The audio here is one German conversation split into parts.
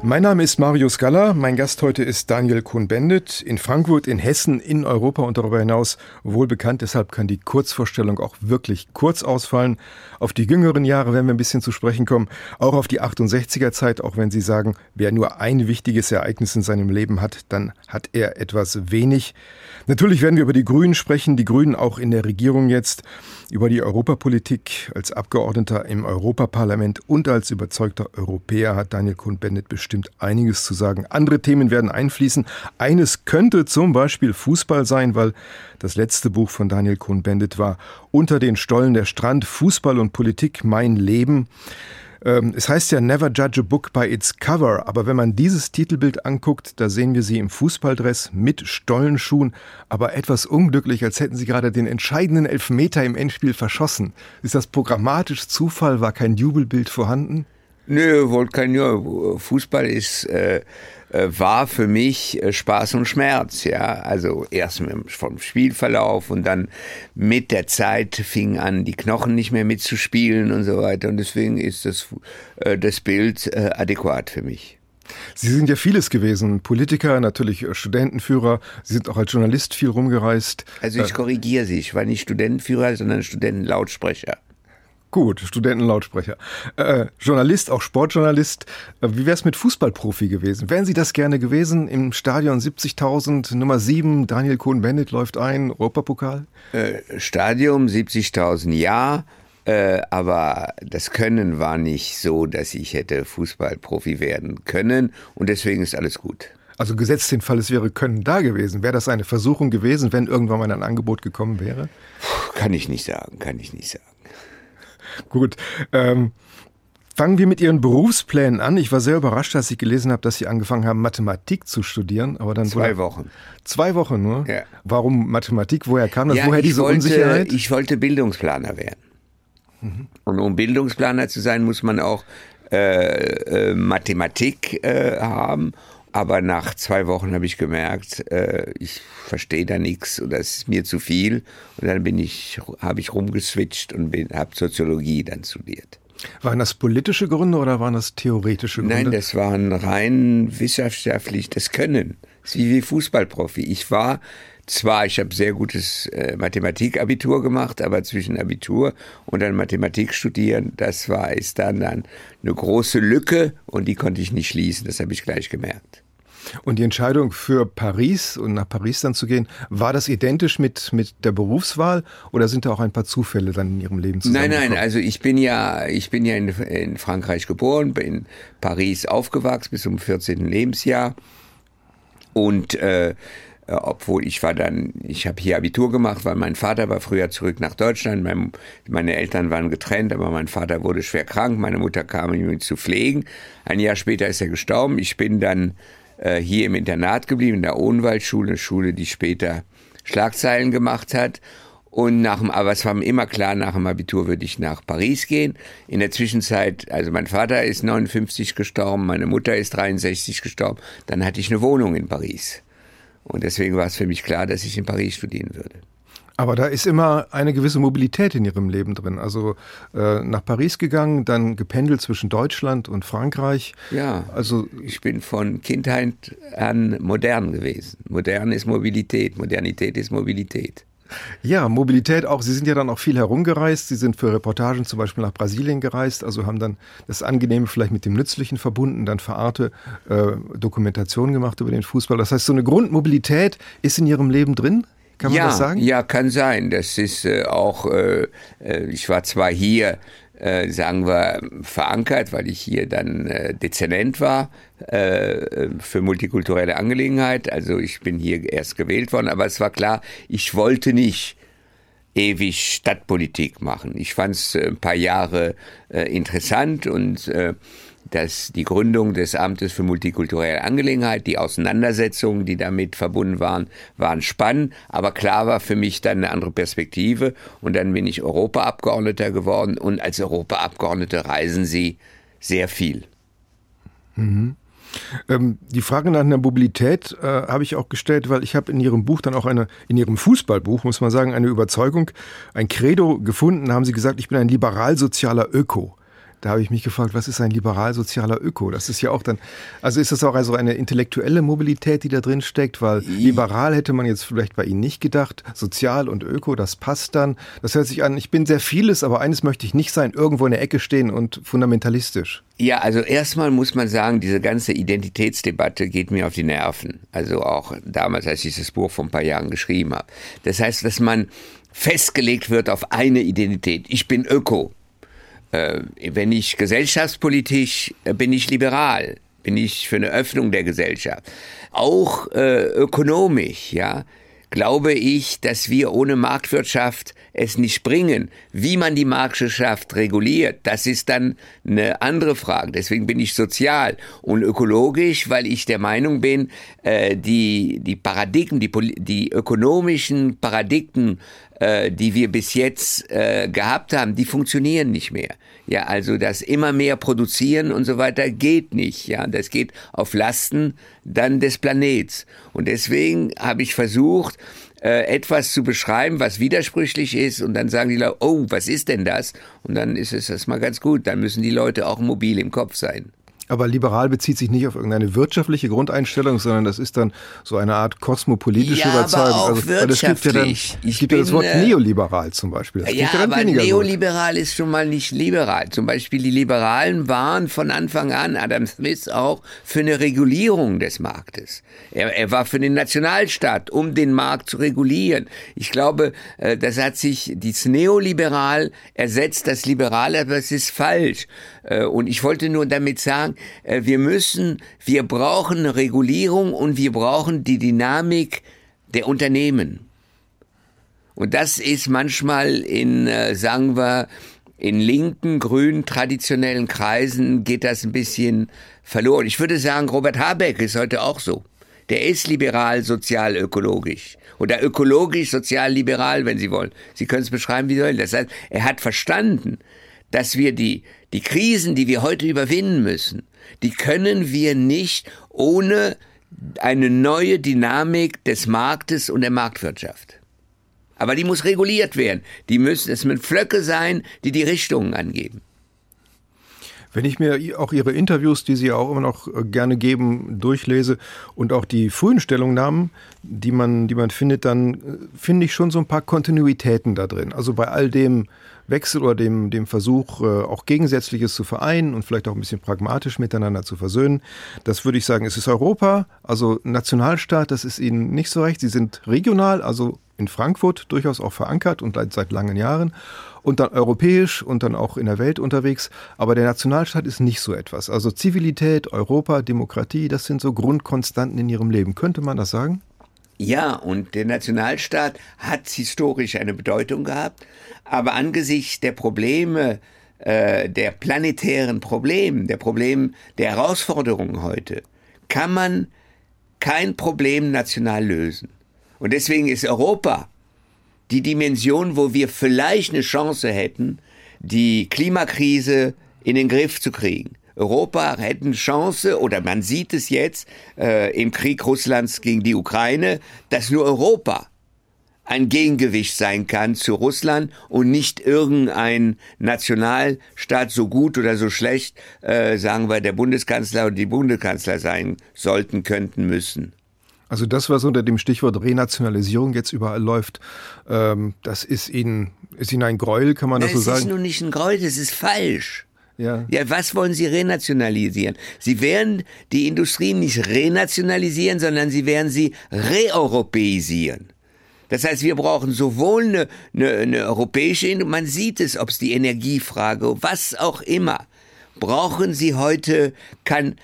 mein Name ist Mario Scala. Mein Gast heute ist Daniel Kuhn-Bendit. In Frankfurt, in Hessen, in Europa und darüber hinaus wohl bekannt. Deshalb kann die Kurzvorstellung auch wirklich kurz ausfallen. Auf die jüngeren Jahre werden wir ein bisschen zu sprechen kommen. Auch auf die 68er Zeit, auch wenn Sie sagen, wer nur ein wichtiges Ereignis in seinem Leben hat, dann hat er etwas wenig. Natürlich werden wir über die Grünen sprechen. Die Grünen auch in der Regierung jetzt. Über die Europapolitik als Abgeordneter im Europaparlament und als überzeugter Europäer hat Daniel Kuhn-Bendit bestimmt bestimmt einiges zu sagen. Andere Themen werden einfließen. Eines könnte zum Beispiel Fußball sein, weil das letzte Buch von Daniel Cohn-Bendit war Unter den Stollen der Strand, Fußball und Politik, mein Leben. Ähm, es heißt ja Never Judge a Book by its Cover, aber wenn man dieses Titelbild anguckt, da sehen wir sie im Fußballdress mit Stollenschuhen, aber etwas unglücklich, als hätten sie gerade den entscheidenden Elfmeter im Endspiel verschossen. Ist das programmatisch Zufall? War kein Jubelbild vorhanden? Nö, nur. Fußball ist äh, äh, war für mich äh, Spaß und Schmerz, ja. Also erst vom Spielverlauf und dann mit der Zeit fingen an, die Knochen nicht mehr mitzuspielen und so weiter. Und deswegen ist das, äh, das Bild äh, adäquat für mich. Sie sind ja vieles gewesen. Politiker, natürlich Studentenführer. Sie sind auch als Journalist viel rumgereist. Also ich korrigiere Sie, ich war nicht Studentenführer, sondern Studentenlautsprecher. Gut, Studentenlautsprecher. Äh, Journalist, auch Sportjournalist. Äh, wie wäre es mit Fußballprofi gewesen? Wären Sie das gerne gewesen? Im Stadion 70.000, Nummer 7, Daniel Cohn-Bendit läuft ein, Europapokal? Äh, Stadion 70.000, ja. Äh, aber das Können war nicht so, dass ich hätte Fußballprofi werden können. Und deswegen ist alles gut. Also gesetzt den Fall, es wäre Können da gewesen. Wäre das eine Versuchung gewesen, wenn irgendwann mal ein Angebot gekommen wäre? Kann ich nicht sagen, kann ich nicht sagen. Gut. Ähm, fangen wir mit Ihren Berufsplänen an. Ich war sehr überrascht, als ich gelesen habe, dass Sie angefangen haben, Mathematik zu studieren. Aber dann zwei Wochen. Zwei Wochen nur? Ja. Warum Mathematik? Woher kam das? Ja, Woher diese wollte, Unsicherheit? Ich wollte Bildungsplaner werden. Mhm. Und um Bildungsplaner zu sein, muss man auch äh, äh, Mathematik äh, haben aber nach zwei Wochen habe ich gemerkt, äh, ich verstehe da nichts und das ist mir zu viel. Und dann bin ich, habe ich rumgeswitcht und habe Soziologie dann studiert. Waren das politische Gründe oder waren das theoretische Gründe? Nein, das waren rein wissenschaftlich das Können. Das ist wie, wie Fußballprofi. Ich war zwar, ich habe sehr gutes äh, Mathematikabitur gemacht, aber zwischen Abitur und dann Mathematik studieren, das war ist dann, dann eine große Lücke und die konnte ich nicht schließen. Das habe ich gleich gemerkt. Und die Entscheidung für Paris und nach Paris dann zu gehen, war das identisch mit, mit der Berufswahl oder sind da auch ein paar Zufälle dann in Ihrem Leben zusammengekommen? Nein, nein, also ich bin ja, ich bin ja in, in Frankreich geboren, bin in Paris aufgewachsen bis zum 14. Lebensjahr und äh, obwohl ich war dann, ich habe hier Abitur gemacht, weil mein Vater war früher zurück nach Deutschland. Mein, meine Eltern waren getrennt, aber mein Vater wurde schwer krank. Meine Mutter kam, ihn zu pflegen. Ein Jahr später ist er gestorben. Ich bin dann äh, hier im Internat geblieben, in der Ohnwaldschule, eine Schule, die später Schlagzeilen gemacht hat. Und nach dem, aber es war mir immer klar, nach dem Abitur würde ich nach Paris gehen. In der Zwischenzeit, also mein Vater ist 59 gestorben, meine Mutter ist 63 gestorben. Dann hatte ich eine Wohnung in Paris. Und deswegen war es für mich klar, dass ich in Paris studieren würde. Aber da ist immer eine gewisse Mobilität in Ihrem Leben drin. Also äh, nach Paris gegangen, dann gependelt zwischen Deutschland und Frankreich. Ja, also ich bin von Kindheit an modern gewesen. Modern ist Mobilität, Modernität ist Mobilität. Ja, Mobilität auch. Sie sind ja dann auch viel herumgereist. Sie sind für Reportagen zum Beispiel nach Brasilien gereist, also haben dann das Angenehme vielleicht mit dem Nützlichen verbunden, dann verarte äh, Dokumentation gemacht über den Fußball. Das heißt, so eine Grundmobilität ist in Ihrem Leben drin? Kann man ja, das sagen? Ja, kann sein. Das ist äh, auch, äh, äh, ich war zwar hier, äh, sagen wir, verankert, weil ich hier dann äh, Dezernent war äh, für multikulturelle Angelegenheit. Also ich bin hier erst gewählt worden, aber es war klar, ich wollte nicht ewig Stadtpolitik machen. Ich fand es ein paar Jahre interessant und dass die Gründung des Amtes für multikulturelle Angelegenheit, die Auseinandersetzungen, die damit verbunden waren, waren spannend, aber klar war für mich dann eine andere Perspektive und dann bin ich Europaabgeordneter geworden und als Europaabgeordneter reisen sie sehr viel. Mhm. Ähm, die Frage nach einer Mobilität äh, habe ich auch gestellt, weil ich habe in Ihrem Buch dann auch eine, in Ihrem Fußballbuch, muss man sagen, eine Überzeugung, ein Credo gefunden. Da haben Sie gesagt, ich bin ein liberal-sozialer Öko. Da habe ich mich gefragt, was ist ein liberal-sozialer Öko? Das ist ja auch dann, also ist das auch also eine intellektuelle Mobilität, die da drin steckt? Weil liberal hätte man jetzt vielleicht bei Ihnen nicht gedacht. Sozial und Öko, das passt dann. Das hört sich an, ich bin sehr vieles, aber eines möchte ich nicht sein, irgendwo in der Ecke stehen und fundamentalistisch. Ja, also erstmal muss man sagen, diese ganze Identitätsdebatte geht mir auf die Nerven. Also auch damals, als ich das Buch vor ein paar Jahren geschrieben habe. Das heißt, dass man festgelegt wird auf eine Identität. Ich bin Öko wenn ich gesellschaftspolitisch äh, bin ich liberal, bin ich für eine Öffnung der Gesellschaft. Auch äh, ökonomisch, ja, glaube ich, dass wir ohne Marktwirtschaft es nicht bringen. Wie man die Marktwirtschaft reguliert, das ist dann eine andere Frage. Deswegen bin ich sozial und ökologisch, weil ich der Meinung bin, äh, die, die Paradigmen, die, die ökonomischen Paradigmen äh, die wir bis jetzt äh, gehabt haben, die funktionieren nicht mehr. Ja, also das immer mehr produzieren und so weiter geht nicht. Ja, das geht auf Lasten dann des Planets. Und deswegen habe ich versucht, äh, etwas zu beschreiben, was widersprüchlich ist und dann sagen die Leute, oh, was ist denn das? Und dann ist es erstmal ganz gut. Dann müssen die Leute auch mobil im Kopf sein. Aber liberal bezieht sich nicht auf irgendeine wirtschaftliche Grundeinstellung, sondern das ist dann so eine Art kosmopolitische ja, Überzeugung. Aber auch also, wirtschaftlich. Das gibt ja dann, es gibt ja das Wort äh, neoliberal zum Beispiel. Das ja, ja aber neoliberal gut. ist schon mal nicht liberal. Zum Beispiel die Liberalen waren von Anfang an, Adam Smith auch, für eine Regulierung des Marktes. Er, er war für den Nationalstaat, um den Markt zu regulieren. Ich glaube, äh, das hat sich, dieses Neoliberal ersetzt das Liberale, aber es ist falsch. Äh, und ich wollte nur damit sagen, wir müssen, wir brauchen eine Regulierung und wir brauchen die Dynamik der Unternehmen. Und das ist manchmal in, äh, sagen wir, in linken, grünen, traditionellen Kreisen geht das ein bisschen verloren. Ich würde sagen, Robert Habeck ist heute auch so. Der ist liberal, sozial, ökologisch. Oder ökologisch, sozial, liberal, wenn Sie wollen. Sie können es beschreiben, wie Sie wollen. Das heißt, er hat verstanden, dass wir die, die Krisen, die wir heute überwinden müssen, die können wir nicht ohne eine neue Dynamik des Marktes und der Marktwirtschaft. Aber die muss reguliert werden. Die müssen, es müssen Flöcke sein, die die Richtungen angeben. Wenn ich mir auch Ihre Interviews, die Sie auch immer noch äh, gerne geben, durchlese und auch die frühen Stellungnahmen, die man, die man findet, dann äh, finde ich schon so ein paar Kontinuitäten da drin. Also bei all dem, Wechsel oder dem, dem Versuch, äh, auch Gegensätzliches zu vereinen und vielleicht auch ein bisschen pragmatisch miteinander zu versöhnen. Das würde ich sagen, es ist Europa, also Nationalstaat, das ist Ihnen nicht so recht. Sie sind regional, also in Frankfurt durchaus auch verankert und seit langen Jahren und dann europäisch und dann auch in der Welt unterwegs. Aber der Nationalstaat ist nicht so etwas. Also Zivilität, Europa, Demokratie, das sind so Grundkonstanten in Ihrem Leben. Könnte man das sagen? Ja, und der Nationalstaat hat historisch eine Bedeutung gehabt, aber angesichts der Probleme, äh, der planetären Probleme, der Probleme, der Herausforderungen heute, kann man kein Problem national lösen. Und deswegen ist Europa die Dimension, wo wir vielleicht eine Chance hätten, die Klimakrise in den Griff zu kriegen. Europa hätten Chance, oder man sieht es jetzt äh, im Krieg Russlands gegen die Ukraine, dass nur Europa ein Gegengewicht sein kann zu Russland und nicht irgendein Nationalstaat so gut oder so schlecht, äh, sagen wir, der Bundeskanzler und die Bundeskanzler sein sollten, könnten, müssen. Also das, was unter dem Stichwort Renationalisierung jetzt überall läuft, ähm, das ist Ihnen, ist Ihnen ein Gräuel, kann man das, das so sagen? Das ist nur nicht ein Gräuel, das ist falsch. Ja. ja, was wollen Sie renationalisieren? Sie werden die Industrie nicht renationalisieren, sondern Sie werden sie reeuropäisieren. Das heißt, wir brauchen sowohl eine, eine, eine europäische, man sieht es, ob es die Energiefrage, was auch immer, brauchen Sie heute, kann,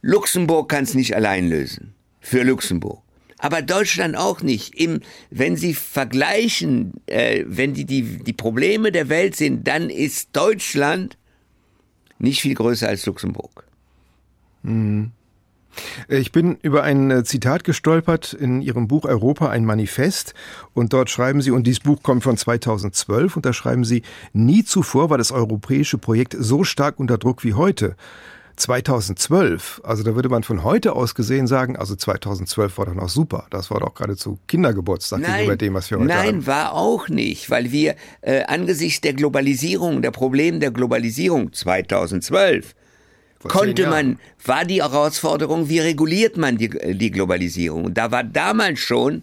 Luxemburg kann es nicht allein lösen. Für Luxemburg. Aber Deutschland auch nicht. Im, wenn Sie vergleichen, äh, wenn die, die, die Probleme der Welt sind, dann ist Deutschland nicht viel größer als Luxemburg. Mhm. Ich bin über ein äh, Zitat gestolpert in Ihrem Buch Europa ein Manifest und dort schreiben Sie, und dieses Buch kommt von 2012 und da schreiben Sie, nie zuvor war das europäische Projekt so stark unter Druck wie heute. 2012, also da würde man von heute aus gesehen sagen, also 2012 war doch noch super. Das war doch geradezu Kindergeburtstag Nein, gegenüber dem, was wir heute nein, haben. war auch nicht, weil wir äh, angesichts der Globalisierung, der Probleme der Globalisierung 2012 Vor zehn konnte man, war die Herausforderung, wie reguliert man die, die Globalisierung? Und da war damals schon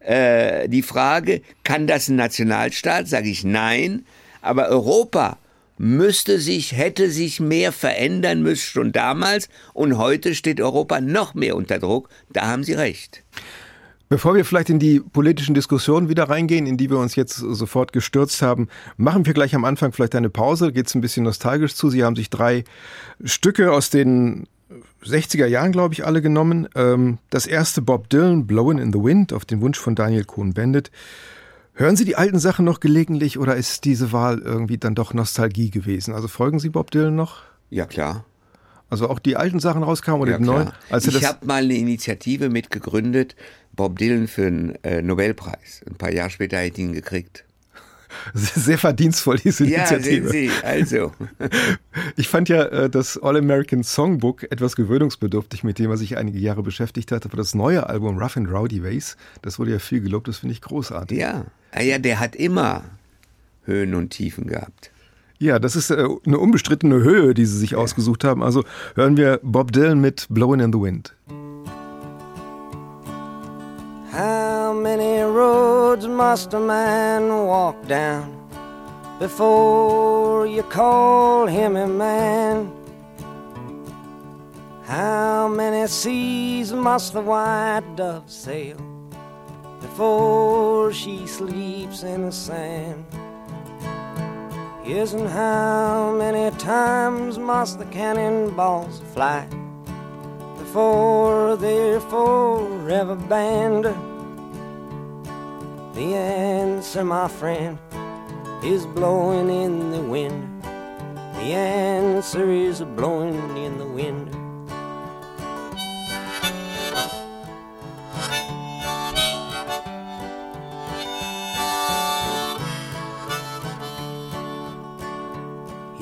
äh, die Frage, kann das ein Nationalstaat? Sage ich nein. Aber Europa müsste sich, hätte sich mehr verändern müssen schon damals. Und heute steht Europa noch mehr unter Druck. Da haben Sie recht. Bevor wir vielleicht in die politischen Diskussionen wieder reingehen, in die wir uns jetzt sofort gestürzt haben, machen wir gleich am Anfang vielleicht eine Pause. Geht es ein bisschen nostalgisch zu. Sie haben sich drei Stücke aus den 60er Jahren, glaube ich, alle genommen. Ähm, Das erste Bob Dylan, Blowin' in the Wind, auf den Wunsch von Daniel Cohn-Bendit. Hören Sie die alten Sachen noch gelegentlich oder ist diese Wahl irgendwie dann doch Nostalgie gewesen? Also folgen Sie Bob Dylan noch? Ja, klar. Also auch die alten Sachen rauskamen oder Ja, die neuen? klar. Als er ich habe mal eine Initiative mitgegründet, Bob Dylan für den äh, Nobelpreis. Ein paar Jahre später hätte ich ihn gekriegt. sehr verdienstvoll, diese Ja, Initiative. sehen Sie, also. Ich fand ja äh, das All-American Songbook etwas gewöhnungsbedürftig, mit dem er sich einige Jahre beschäftigt hat. Aber das neue Album Rough and Rowdy Ways, das wurde ja viel gelobt, das finde ich großartig. Ja. Ah, ja, der hat immer Höhen und Tiefen gehabt. Ja, das ist äh, eine unbestrittene Höhe, die sie sich ausgesucht haben. Also hören wir Bob Dylan mit Blowin' in the Wind. How many roads must a man walk down before you call him a man? How many seas must the white dove sail before she sleeps in the sand? Yes, and how many times must the cannonballs fly before they're forever banned? The answer, my friend, is blowing in the wind. The answer is blowing in the wind.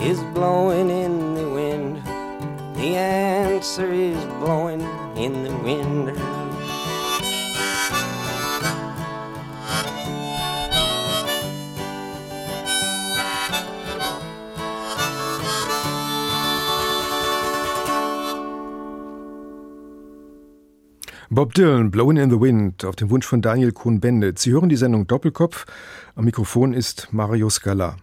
is blowing in the wind. The answer is blowing in the wind. Bob Dylan, Blowin' in the Wind, auf den Wunsch von Daniel Kuhn-Bendit. Sie hören die Sendung Doppelkopf. Am Mikrofon ist Mario Scala.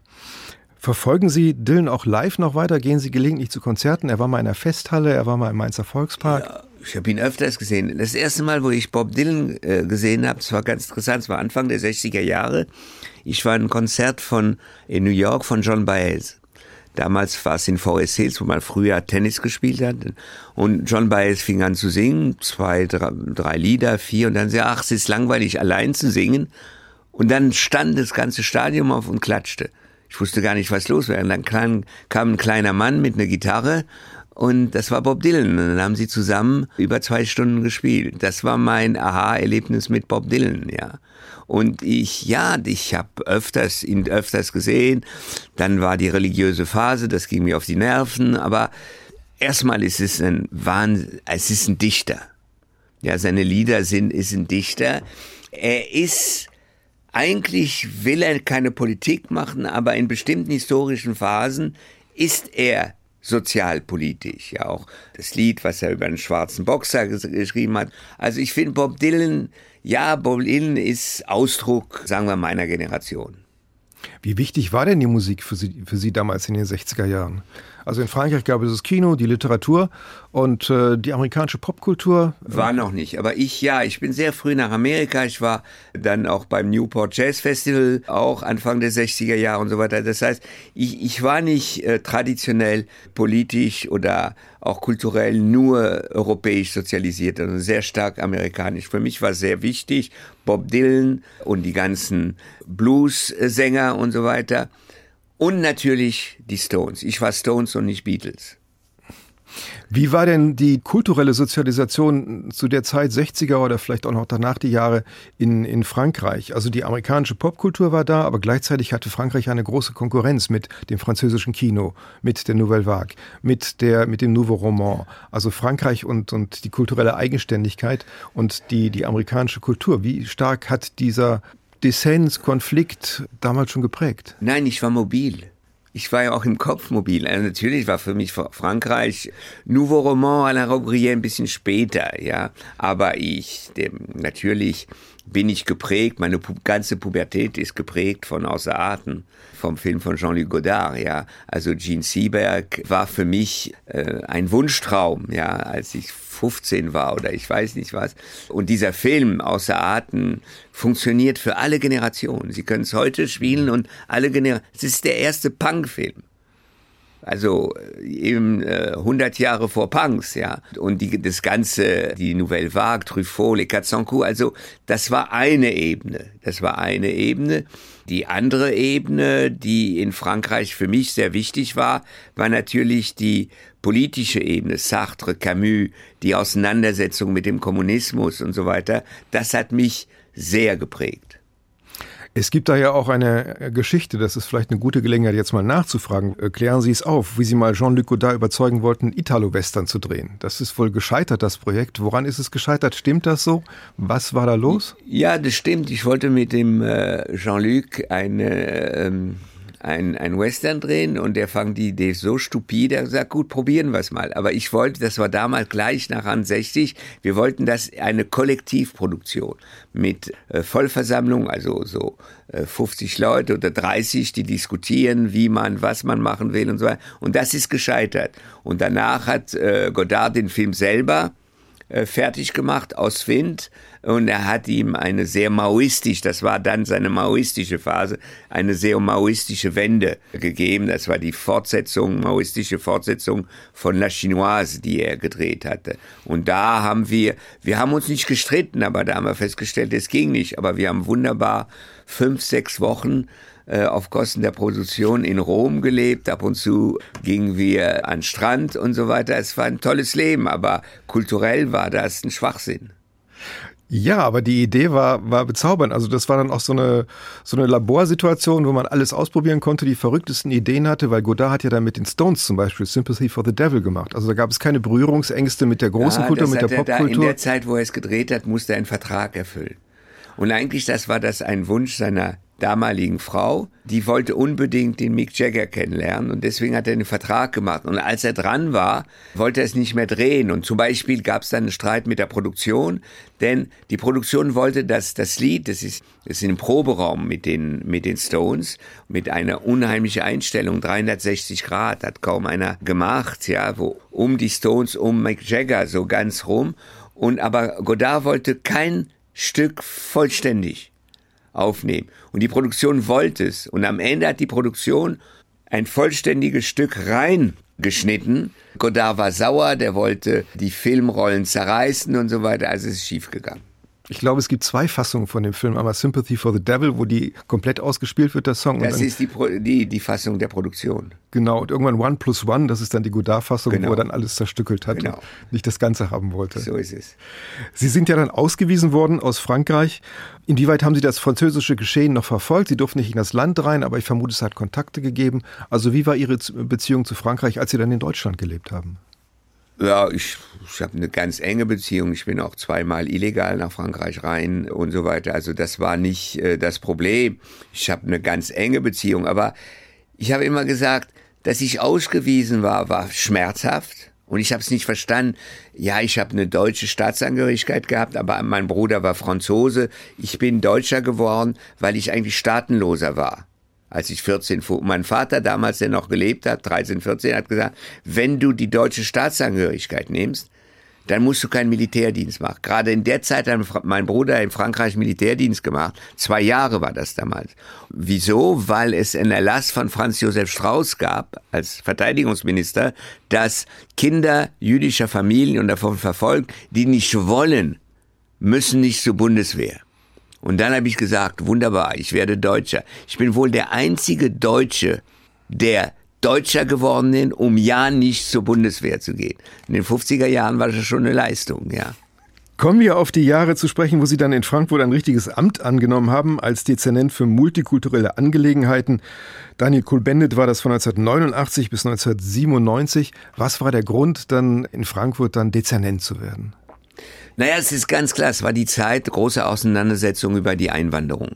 Verfolgen Sie Dylan auch live noch weiter? Gehen Sie gelegentlich zu Konzerten? Er war mal in der Festhalle, er war mal im Mainzer Volkspark. Ja, ich habe ihn öfters gesehen. Das erste Mal, wo ich Bob Dylan äh, gesehen habe, das war ganz interessant, es war Anfang der 60er Jahre. Ich war in einem Konzert von, in New York von John Baez. Damals war es in VS Hills, wo man früher Tennis gespielt hat. Und John Baez fing an zu singen, zwei, drei, drei Lieder, vier, und dann sagte ach, es ist langweilig, allein zu singen. Und dann stand das ganze Stadion auf und klatschte. Ich wusste gar nicht, was los wäre. Und dann kam, kam ein kleiner Mann mit einer Gitarre und das war Bob Dylan. Und dann haben sie zusammen über zwei Stunden gespielt. Das war mein Aha-Erlebnis mit Bob Dylan, ja. Und ich, ja, ich habe öfters ihn öfters gesehen. Dann war die religiöse Phase, das ging mir auf die Nerven. Aber erstmal ist es ein Wahnsinn, es ist ein Dichter. Ja, seine Lieder sind, ist ein Dichter. Er ist, eigentlich will er keine Politik machen, aber in bestimmten historischen Phasen ist er sozialpolitisch. Ja, auch das Lied, was er über einen schwarzen Boxer geschrieben hat. Also ich finde Bob Dylan, ja, Bob Dylan ist Ausdruck, sagen wir, meiner Generation. Wie wichtig war denn die Musik für Sie, für Sie damals in den 60er Jahren? Also in Frankreich gab es das Kino, die Literatur und äh, die amerikanische Popkultur. War noch nicht, aber ich ja, ich bin sehr früh nach Amerika. Ich war dann auch beim Newport Jazz Festival, auch Anfang der 60er Jahre und so weiter. Das heißt, ich, ich war nicht äh, traditionell politisch oder auch kulturell nur europäisch sozialisiert, sondern sehr stark amerikanisch. Für mich war sehr wichtig, Bob Dylan und die ganzen Blues-Sänger und so weiter. Und natürlich die Stones. Ich war Stones und nicht Beatles. Wie war denn die kulturelle Sozialisation zu der Zeit 60er oder vielleicht auch noch danach die Jahre in, in Frankreich? Also die amerikanische Popkultur war da, aber gleichzeitig hatte Frankreich eine große Konkurrenz mit dem französischen Kino, mit der Nouvelle Vague, mit, der, mit dem Nouveau Roman. Also Frankreich und, und die kulturelle Eigenständigkeit und die, die amerikanische Kultur. Wie stark hat dieser Dissens, Konflikt damals schon geprägt? Nein, ich war mobil. Ich war ja auch im Kopf mobil. Also natürlich war für mich Frankreich Nouveau Roman à la Robrie ein bisschen später, ja. Aber ich, dem, natürlich bin ich geprägt, meine pu ganze Pubertät ist geprägt von Außer Atem, vom Film von Jean-Luc Godard, ja. Also Gene Seberg war für mich äh, ein Wunschtraum, ja, als ich 15 war oder ich weiß nicht was. Und dieser Film außer Atem funktioniert für alle Generationen. Sie können es heute spielen und alle Generationen. Es ist der erste Punk-Film. Also äh, eben äh, 100 Jahre vor Punks, ja. Und die, das Ganze, die Nouvelle Vague, Truffaut, Les Quatre Cents Coups, also das war eine Ebene. Das war eine Ebene. Die andere Ebene, die in Frankreich für mich sehr wichtig war, war natürlich die politische Ebene, Sartre, Camus, die Auseinandersetzung mit dem Kommunismus und so weiter. Das hat mich sehr geprägt. Es gibt da ja auch eine Geschichte, das ist vielleicht eine gute Gelegenheit, jetzt mal nachzufragen. Klären Sie es auf, wie Sie mal Jean-Luc Godard überzeugen wollten, Italo-Western zu drehen. Das ist wohl gescheitert, das Projekt. Woran ist es gescheitert? Stimmt das so? Was war da los? Ja, das stimmt. Ich wollte mit dem äh, Jean-Luc eine... Ähm ein, ein Western drehen und der fand die Idee so stupide, er gesagt, gut, probieren wir es mal. Aber ich wollte, das war damals gleich nach an 60, wir wollten das eine Kollektivproduktion mit äh, Vollversammlung, also so äh, 50 Leute oder 30, die diskutieren, wie man, was man machen will und so weiter. Und das ist gescheitert. Und danach hat äh, Godard den Film selber fertig gemacht aus Wind und er hat ihm eine sehr maoistisch, das war dann seine maoistische Phase, eine sehr maoistische Wende gegeben. Das war die Fortsetzung, maoistische Fortsetzung von La Chinoise, die er gedreht hatte. Und da haben wir, wir haben uns nicht gestritten, aber da haben wir festgestellt, es ging nicht. Aber wir haben wunderbar fünf, sechs Wochen äh, auf Kosten der Produktion in Rom gelebt. Ab und zu gingen wir an Strand und so weiter. Es war ein tolles Leben, aber kulturell war das ein Schwachsinn. Ja, aber die Idee war, war bezaubernd. Also das war dann auch so eine, so eine Laborsituation, wo man alles ausprobieren konnte, die verrücktesten Ideen hatte, weil Godard hat ja dann mit den Stones zum Beispiel Sympathy for the Devil gemacht. Also da gab es keine Berührungsängste mit der großen ja, Kultur, mit der Popkultur. in der Zeit, wo er es gedreht hat, musste er einen Vertrag erfüllen. Und eigentlich, das war das ein Wunsch seiner damaligen Frau, die wollte unbedingt den Mick Jagger kennenlernen und deswegen hat er einen Vertrag gemacht. Und als er dran war, wollte er es nicht mehr drehen. Und zum Beispiel gab es dann einen Streit mit der Produktion, denn die Produktion wollte, dass das Lied, das ist, das ist im Proberaum mit den, mit den Stones, mit einer unheimlichen Einstellung, 360 Grad, hat kaum einer gemacht, ja, wo um die Stones, um Mick Jagger so ganz rum. Und aber Godard wollte kein Stück vollständig aufnehmen. Und die Produktion wollte es. Und am Ende hat die Produktion ein vollständiges Stück reingeschnitten. Godard war sauer, der wollte die Filmrollen zerreißen und so weiter. Also es ist schiefgegangen. Ich glaube, es gibt zwei Fassungen von dem Film. Einmal Sympathy for the Devil, wo die komplett ausgespielt wird, der Song. Das ist die, die, die Fassung der Produktion. Genau, und irgendwann One plus One, das ist dann die Godard-Fassung, genau. wo er dann alles zerstückelt hat genau. und nicht das Ganze haben wollte. So ist es. Sie sind ja dann ausgewiesen worden aus Frankreich. Inwieweit haben Sie das französische Geschehen noch verfolgt? Sie durften nicht in das Land rein, aber ich vermute, es hat Kontakte gegeben. Also wie war Ihre Beziehung zu Frankreich, als Sie dann in Deutschland gelebt haben? Ja, ich, ich habe eine ganz enge Beziehung. Ich bin auch zweimal illegal nach Frankreich rein und so weiter. Also das war nicht äh, das Problem. Ich habe eine ganz enge Beziehung. Aber ich habe immer gesagt, dass ich ausgewiesen war, war schmerzhaft. Und ich habe es nicht verstanden. Ja, ich habe eine deutsche Staatsangehörigkeit gehabt, aber mein Bruder war Franzose. Ich bin Deutscher geworden, weil ich eigentlich staatenloser war als ich 14 fuhr. Mein Vater damals, der noch gelebt hat, 13, 14, hat gesagt, wenn du die deutsche Staatsangehörigkeit nimmst, dann musst du keinen Militärdienst machen. Gerade in der Zeit hat mein Bruder in Frankreich Militärdienst gemacht. Zwei Jahre war das damals. Wieso? Weil es einen Erlass von Franz Josef Strauß gab, als Verteidigungsminister, dass Kinder jüdischer Familien und davon verfolgt, die nicht wollen, müssen nicht zur Bundeswehr. Und dann habe ich gesagt, wunderbar, ich werde Deutscher. Ich bin wohl der einzige Deutsche, der Deutscher geworden ist, um ja nicht zur Bundeswehr zu gehen. In den 50er Jahren war das schon eine Leistung, ja. Kommen wir auf die Jahre zu sprechen, wo Sie dann in Frankfurt ein richtiges Amt angenommen haben als Dezernent für multikulturelle Angelegenheiten. Daniel Kohl-Bendit war das von 1989 bis 1997. Was war der Grund, dann in Frankfurt dann Dezernent zu werden? Naja, es ist ganz klar, es war die Zeit große Auseinandersetzung über die Einwanderung.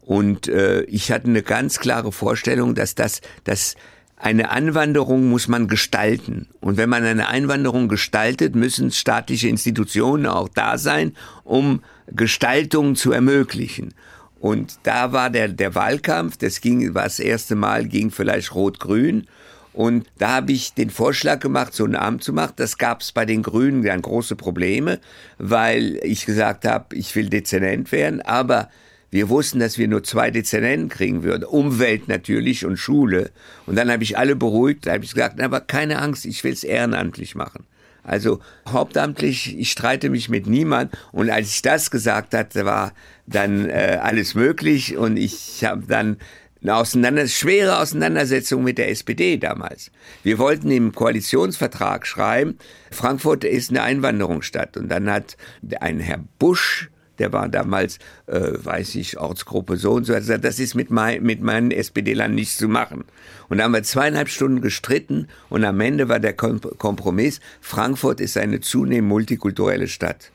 Und äh, ich hatte eine ganz klare Vorstellung, dass das, dass eine Anwanderung muss man gestalten. Und wenn man eine Einwanderung gestaltet, müssen staatliche Institutionen auch da sein, um Gestaltung zu ermöglichen. Und da war der, der Wahlkampf, das ging, war das erste Mal, ging vielleicht Rot-Grün. Und da habe ich den Vorschlag gemacht, so ein Amt zu machen. Das gab es bei den Grünen dann große Probleme, weil ich gesagt habe, ich will Dezernent werden, aber wir wussten, dass wir nur zwei Dezernenten kriegen würden. Umwelt natürlich und Schule. Und dann habe ich alle beruhigt, da habe ich gesagt, aber keine Angst, ich will es ehrenamtlich machen. Also hauptamtlich, ich streite mich mit niemand. Und als ich das gesagt hatte, war dann äh, alles möglich. Und ich habe dann eine Auseinander schwere Auseinandersetzung mit der SPD damals. Wir wollten im Koalitionsvertrag schreiben, Frankfurt ist eine Einwanderungsstadt. Und dann hat ein Herr Busch, der war damals, äh, weiß ich, Ortsgruppe so und so, hat gesagt, das ist mit, mein, mit meinen SPD-Lern nichts zu machen. Und da haben wir zweieinhalb Stunden gestritten und am Ende war der Kompromiss, Frankfurt ist eine zunehmend multikulturelle Stadt.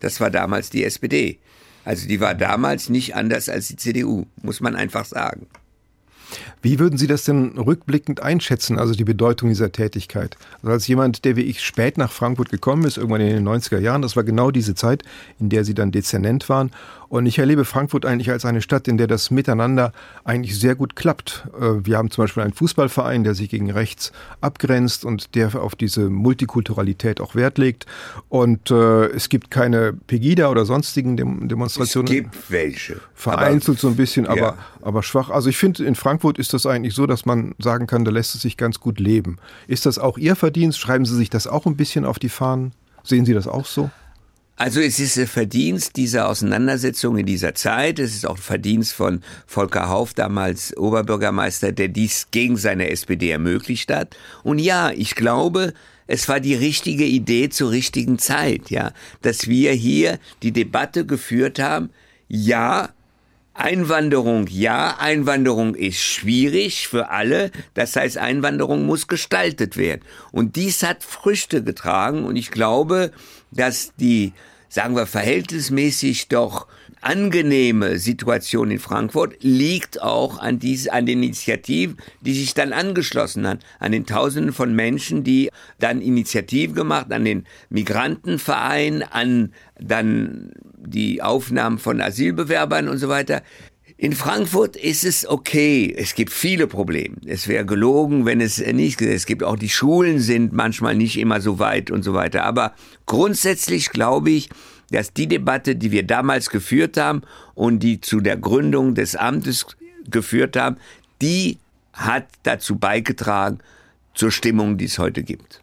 Das war damals die SPD. Also die war damals nicht anders als die CDU, muss man einfach sagen. Wie würden Sie das denn rückblickend einschätzen, also die Bedeutung dieser Tätigkeit? Also als jemand, der wie ich spät nach Frankfurt gekommen ist, irgendwann in den 90er Jahren, das war genau diese Zeit, in der Sie dann Dezernent waren. Und ich erlebe Frankfurt eigentlich als eine Stadt, in der das Miteinander eigentlich sehr gut klappt. Äh, wir haben zum Beispiel einen Fußballverein, der sich gegen rechts abgrenzt und der auf diese Multikulturalität auch Wert legt. Und äh, es gibt keine Pegida oder sonstigen Demonstrationen. Es gibt welche. Vereinzelt so ein bisschen, aber, ja. aber schwach. Also ich finde, in Frankfurt ist das eigentlich so, dass man sagen kann, da lässt es sich ganz gut leben. Ist das auch Ihr Verdienst? Schreiben Sie sich das auch ein bisschen auf die Fahnen? Sehen Sie das auch so? Also es ist Verdienst dieser Auseinandersetzung in dieser Zeit. Es ist auch ein Verdienst von Volker Hauf, damals Oberbürgermeister, der dies gegen seine SPD ermöglicht hat. Und ja, ich glaube, es war die richtige Idee zur richtigen Zeit, ja, dass wir hier die Debatte geführt haben. Ja, Einwanderung, ja, Einwanderung ist schwierig für alle. Das heißt, Einwanderung muss gestaltet werden. Und dies hat Früchte getragen. Und ich glaube, dass die sagen wir, verhältnismäßig doch angenehme Situation in Frankfurt liegt auch an, diese, an den Initiativen, die sich dann angeschlossen haben, an den Tausenden von Menschen, die dann Initiativen gemacht, an den Migrantenverein, an dann die Aufnahmen von Asylbewerbern und so weiter. In Frankfurt ist es okay. Es gibt viele Probleme. Es wäre gelogen, wenn es nicht, es gibt auch die Schulen sind manchmal nicht immer so weit und so weiter. Aber grundsätzlich glaube ich, dass die Debatte, die wir damals geführt haben und die zu der Gründung des Amtes geführt haben, die hat dazu beigetragen zur Stimmung, die es heute gibt.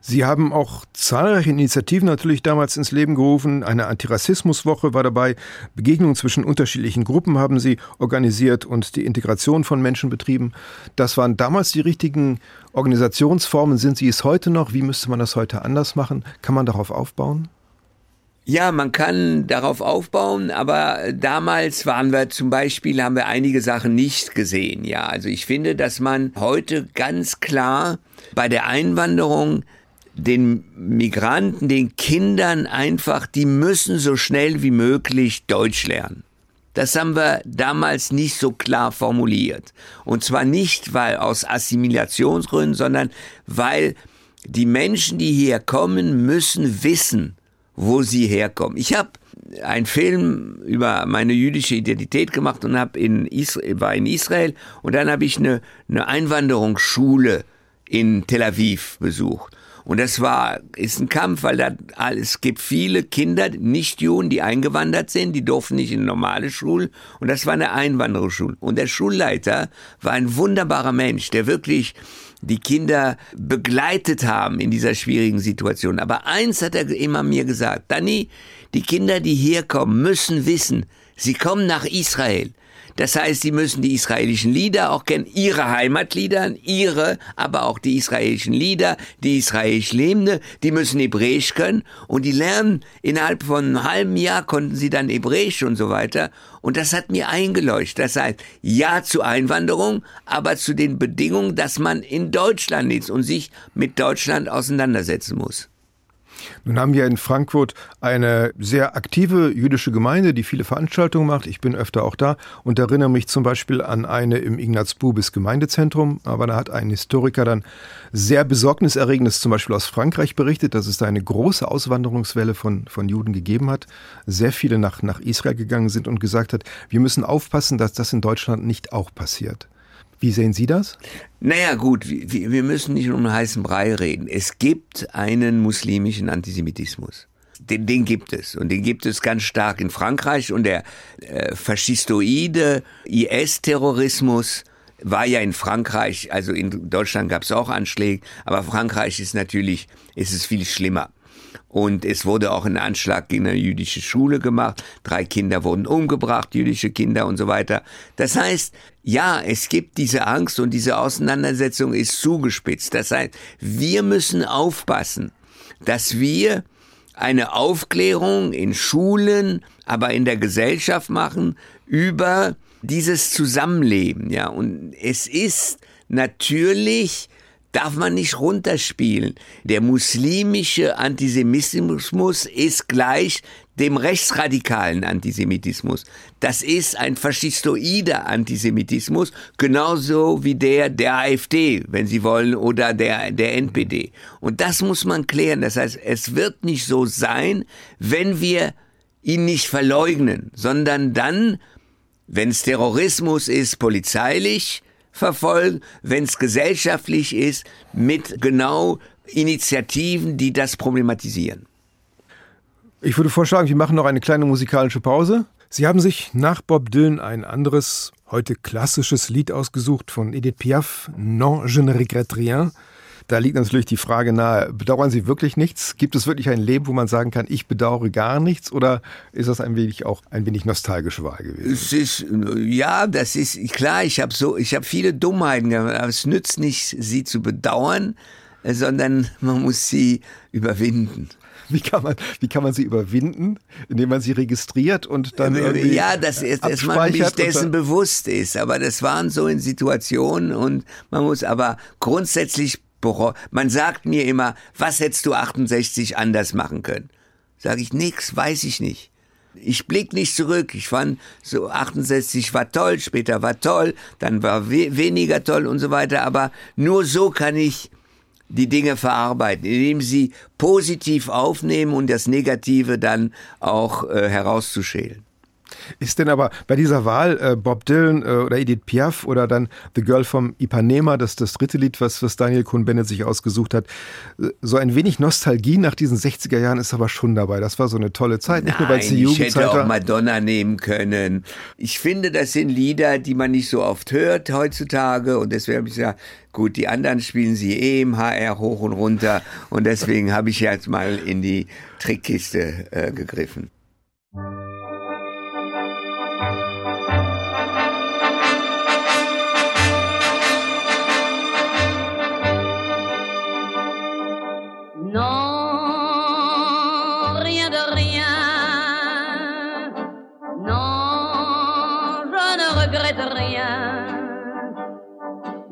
Sie haben auch zahlreiche Initiativen natürlich damals ins Leben gerufen. Eine Antirassismuswoche war dabei. Begegnungen zwischen unterschiedlichen Gruppen haben Sie organisiert und die Integration von Menschen betrieben. Das waren damals die richtigen Organisationsformen. Sind sie es heute noch? Wie müsste man das heute anders machen? Kann man darauf aufbauen? Ja, man kann darauf aufbauen, aber damals waren wir zum Beispiel, haben wir einige Sachen nicht gesehen. Ja, also ich finde, dass man heute ganz klar bei der Einwanderung den Migranten, den Kindern einfach, die müssen so schnell wie möglich Deutsch lernen. Das haben wir damals nicht so klar formuliert. Und zwar nicht, weil aus Assimilationsgründen, sondern weil die Menschen, die hier kommen, müssen wissen, wo sie herkommen. Ich habe einen Film über meine jüdische Identität gemacht und hab in Israel, war in Israel und dann habe ich eine, eine Einwanderungsschule in Tel Aviv besucht. Und das war, ist ein Kampf, weil da, es gibt viele Kinder, nicht Juden, die eingewandert sind, die durften nicht in normale Schulen. Und das war eine Einwanderungsschule. Und der Schulleiter war ein wunderbarer Mensch, der wirklich die Kinder begleitet haben in dieser schwierigen Situation. Aber eins hat er immer mir gesagt, Danny, die Kinder, die hier kommen, müssen wissen, sie kommen nach Israel. Das heißt, sie müssen die israelischen Lieder auch kennen, ihre Heimatlieder, ihre, aber auch die israelischen Lieder, die israelisch Lebende, die müssen Hebräisch können und die lernen innerhalb von einem halben Jahr konnten sie dann Hebräisch und so weiter. Und das hat mir eingeleuchtet. Das heißt, ja zu Einwanderung, aber zu den Bedingungen, dass man in Deutschland ist und sich mit Deutschland auseinandersetzen muss. Nun haben wir in Frankfurt eine sehr aktive jüdische Gemeinde, die viele Veranstaltungen macht. Ich bin öfter auch da und erinnere mich zum Beispiel an eine im Ignaz-Bubis Gemeindezentrum. Aber da hat ein Historiker dann sehr besorgniserregendes zum Beispiel aus Frankreich berichtet, dass es da eine große Auswanderungswelle von, von Juden gegeben hat. Sehr viele nach, nach Israel gegangen sind und gesagt hat, wir müssen aufpassen, dass das in Deutschland nicht auch passiert. Wie sehen Sie das? Naja gut, wir müssen nicht um einen heißen Brei reden. Es gibt einen muslimischen Antisemitismus. Den, den gibt es. Und den gibt es ganz stark in Frankreich. Und der äh, faschistoide IS-Terrorismus war ja in Frankreich, also in Deutschland gab es auch Anschläge, aber Frankreich ist natürlich, ist es viel schlimmer. Und es wurde auch ein Anschlag gegen eine jüdische Schule gemacht. Drei Kinder wurden umgebracht, jüdische Kinder und so weiter. Das heißt, ja, es gibt diese Angst und diese Auseinandersetzung ist zugespitzt. Das heißt, wir müssen aufpassen, dass wir eine Aufklärung in Schulen, aber in der Gesellschaft machen über dieses Zusammenleben, ja. Und es ist natürlich darf man nicht runterspielen. Der muslimische Antisemitismus ist gleich dem rechtsradikalen Antisemitismus. Das ist ein faschistoider Antisemitismus, genauso wie der der AfD, wenn Sie wollen, oder der, der NPD. Und das muss man klären. Das heißt, es wird nicht so sein, wenn wir ihn nicht verleugnen, sondern dann, wenn es Terrorismus ist, polizeilich, verfolgen, wenn es gesellschaftlich ist, mit genau Initiativen, die das problematisieren. Ich würde vorschlagen, wir machen noch eine kleine musikalische Pause. Sie haben sich nach Bob Dylan ein anderes, heute klassisches Lied ausgesucht von Edith Piaf, Non, je ne regrette rien. Da liegt natürlich die Frage nahe, bedauern Sie wirklich nichts? Gibt es wirklich ein Leben, wo man sagen kann, ich bedauere gar nichts? Oder ist das ein wenig auch ein wenig nostalgische Wahl gewesen? Es ist, ja, das ist klar, ich habe so, ich habe viele Dummheiten gemacht, aber es nützt nicht, sie zu bedauern, sondern man muss sie überwinden. Wie kann man, wie kann man sie überwinden? Indem man sie registriert und dann äh, irgendwie Ja, dass, dass man sich dessen bewusst ist. Aber das waren so in Situationen und man muss aber grundsätzlich man sagt mir immer, was hättest du 68 anders machen können? Sag ich nix, weiß ich nicht. Ich blick nicht zurück. Ich fand so 68 war toll, später war toll, dann war we weniger toll und so weiter. Aber nur so kann ich die Dinge verarbeiten, indem sie positiv aufnehmen und das Negative dann auch äh, herauszuschälen. Ist denn aber bei dieser Wahl äh, Bob Dylan äh, oder Edith Piaf oder dann The Girl from Ipanema, das das dritte Lied, was, was Daniel Cohn-Bennett sich ausgesucht hat, äh, so ein wenig Nostalgie nach diesen 60er Jahren ist aber schon dabei. Das war so eine tolle Zeit, nicht Nein, nur weil es die Jugendzeit ich hätte auch Madonna nehmen können. Ich finde, das sind Lieder, die man nicht so oft hört heutzutage und deswegen habe ich gesagt, gut, die anderen spielen sie eh im HR hoch und runter und deswegen habe ich jetzt mal in die Trickkiste äh, gegriffen.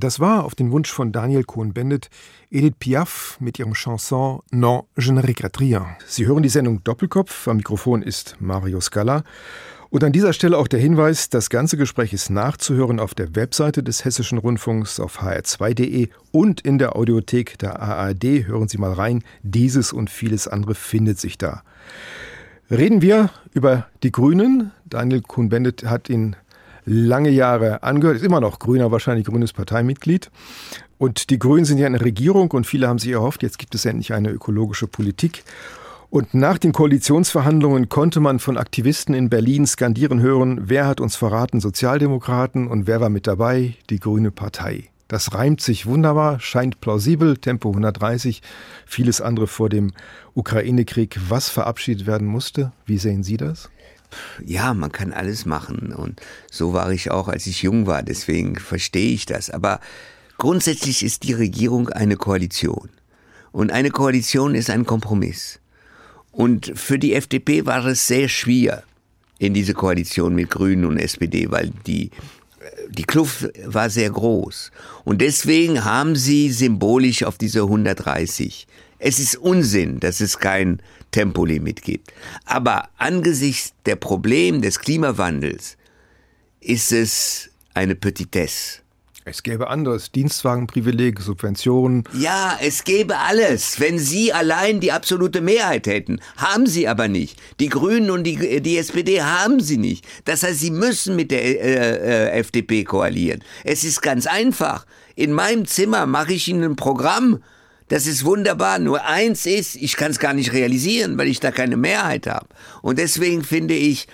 Das war auf den Wunsch von Daniel Cohn-Bendit Edith Piaf mit ihrem Chanson Non, je ne regrette rien. Sie hören die Sendung Doppelkopf. Am Mikrofon ist Mario Scala. Und an dieser Stelle auch der Hinweis, das ganze Gespräch ist nachzuhören auf der Webseite des Hessischen Rundfunks auf hr2.de und in der Audiothek der ARD. Hören Sie mal rein. Dieses und vieles andere findet sich da. Reden wir über die Grünen. Daniel Kuhn-Bendit hat ihn lange Jahre angehört, ist immer noch Grüner, wahrscheinlich grünes Parteimitglied. Und die Grünen sind ja in der Regierung und viele haben sich erhofft, jetzt gibt es endlich eine ökologische Politik. Und nach den Koalitionsverhandlungen konnte man von Aktivisten in Berlin skandieren hören, wer hat uns verraten, Sozialdemokraten und wer war mit dabei, die Grüne Partei. Das reimt sich wunderbar, scheint plausibel, Tempo 130, vieles andere vor dem Ukraine-Krieg, was verabschiedet werden musste. Wie sehen Sie das? Ja, man kann alles machen. Und so war ich auch, als ich jung war. Deswegen verstehe ich das. Aber grundsätzlich ist die Regierung eine Koalition. Und eine Koalition ist ein Kompromiss. Und für die FDP war es sehr schwer in diese Koalition mit Grünen und SPD, weil die, die Kluft war sehr groß. Und deswegen haben sie symbolisch auf diese 130 es ist Unsinn, dass es kein Tempolimit gibt. Aber angesichts der Probleme des Klimawandels ist es eine Petitesse. Es gäbe anderes, Dienstwagenprivileg, Subventionen. Ja, es gäbe alles, wenn Sie allein die absolute Mehrheit hätten. Haben Sie aber nicht. Die Grünen und die, die SPD haben sie nicht. Das heißt, Sie müssen mit der äh, äh, FDP koalieren. Es ist ganz einfach. In meinem Zimmer mache ich Ihnen ein Programm, das ist wunderbar. Nur eins ist, ich kann es gar nicht realisieren, weil ich da keine Mehrheit habe. Und deswegen finde ich,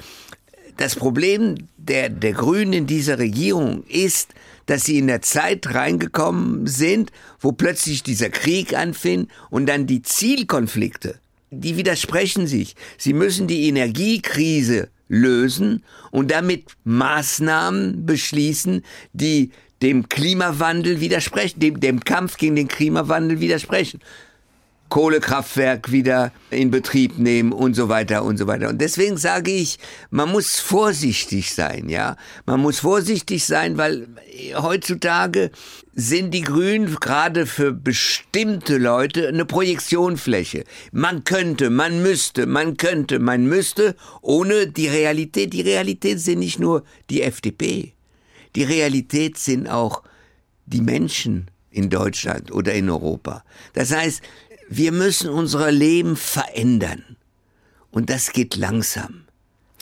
das Problem der, der Grünen in dieser Regierung ist, dass sie in der Zeit reingekommen sind, wo plötzlich dieser Krieg anfing und dann die Zielkonflikte, die widersprechen sich. Sie müssen die Energiekrise lösen und damit Maßnahmen beschließen, die dem Klimawandel widersprechen, dem, dem Kampf gegen den Klimawandel widersprechen. Kohlekraftwerk wieder in Betrieb nehmen und so weiter und so weiter. Und deswegen sage ich, man muss vorsichtig sein, ja. Man muss vorsichtig sein, weil heutzutage sind die Grünen gerade für bestimmte Leute eine Projektionfläche. Man könnte, man müsste, man könnte, man müsste, ohne die Realität. Die Realität sind nicht nur die FDP. Die Realität sind auch die Menschen in Deutschland oder in Europa. Das heißt, wir müssen unser Leben verändern. Und das geht langsam.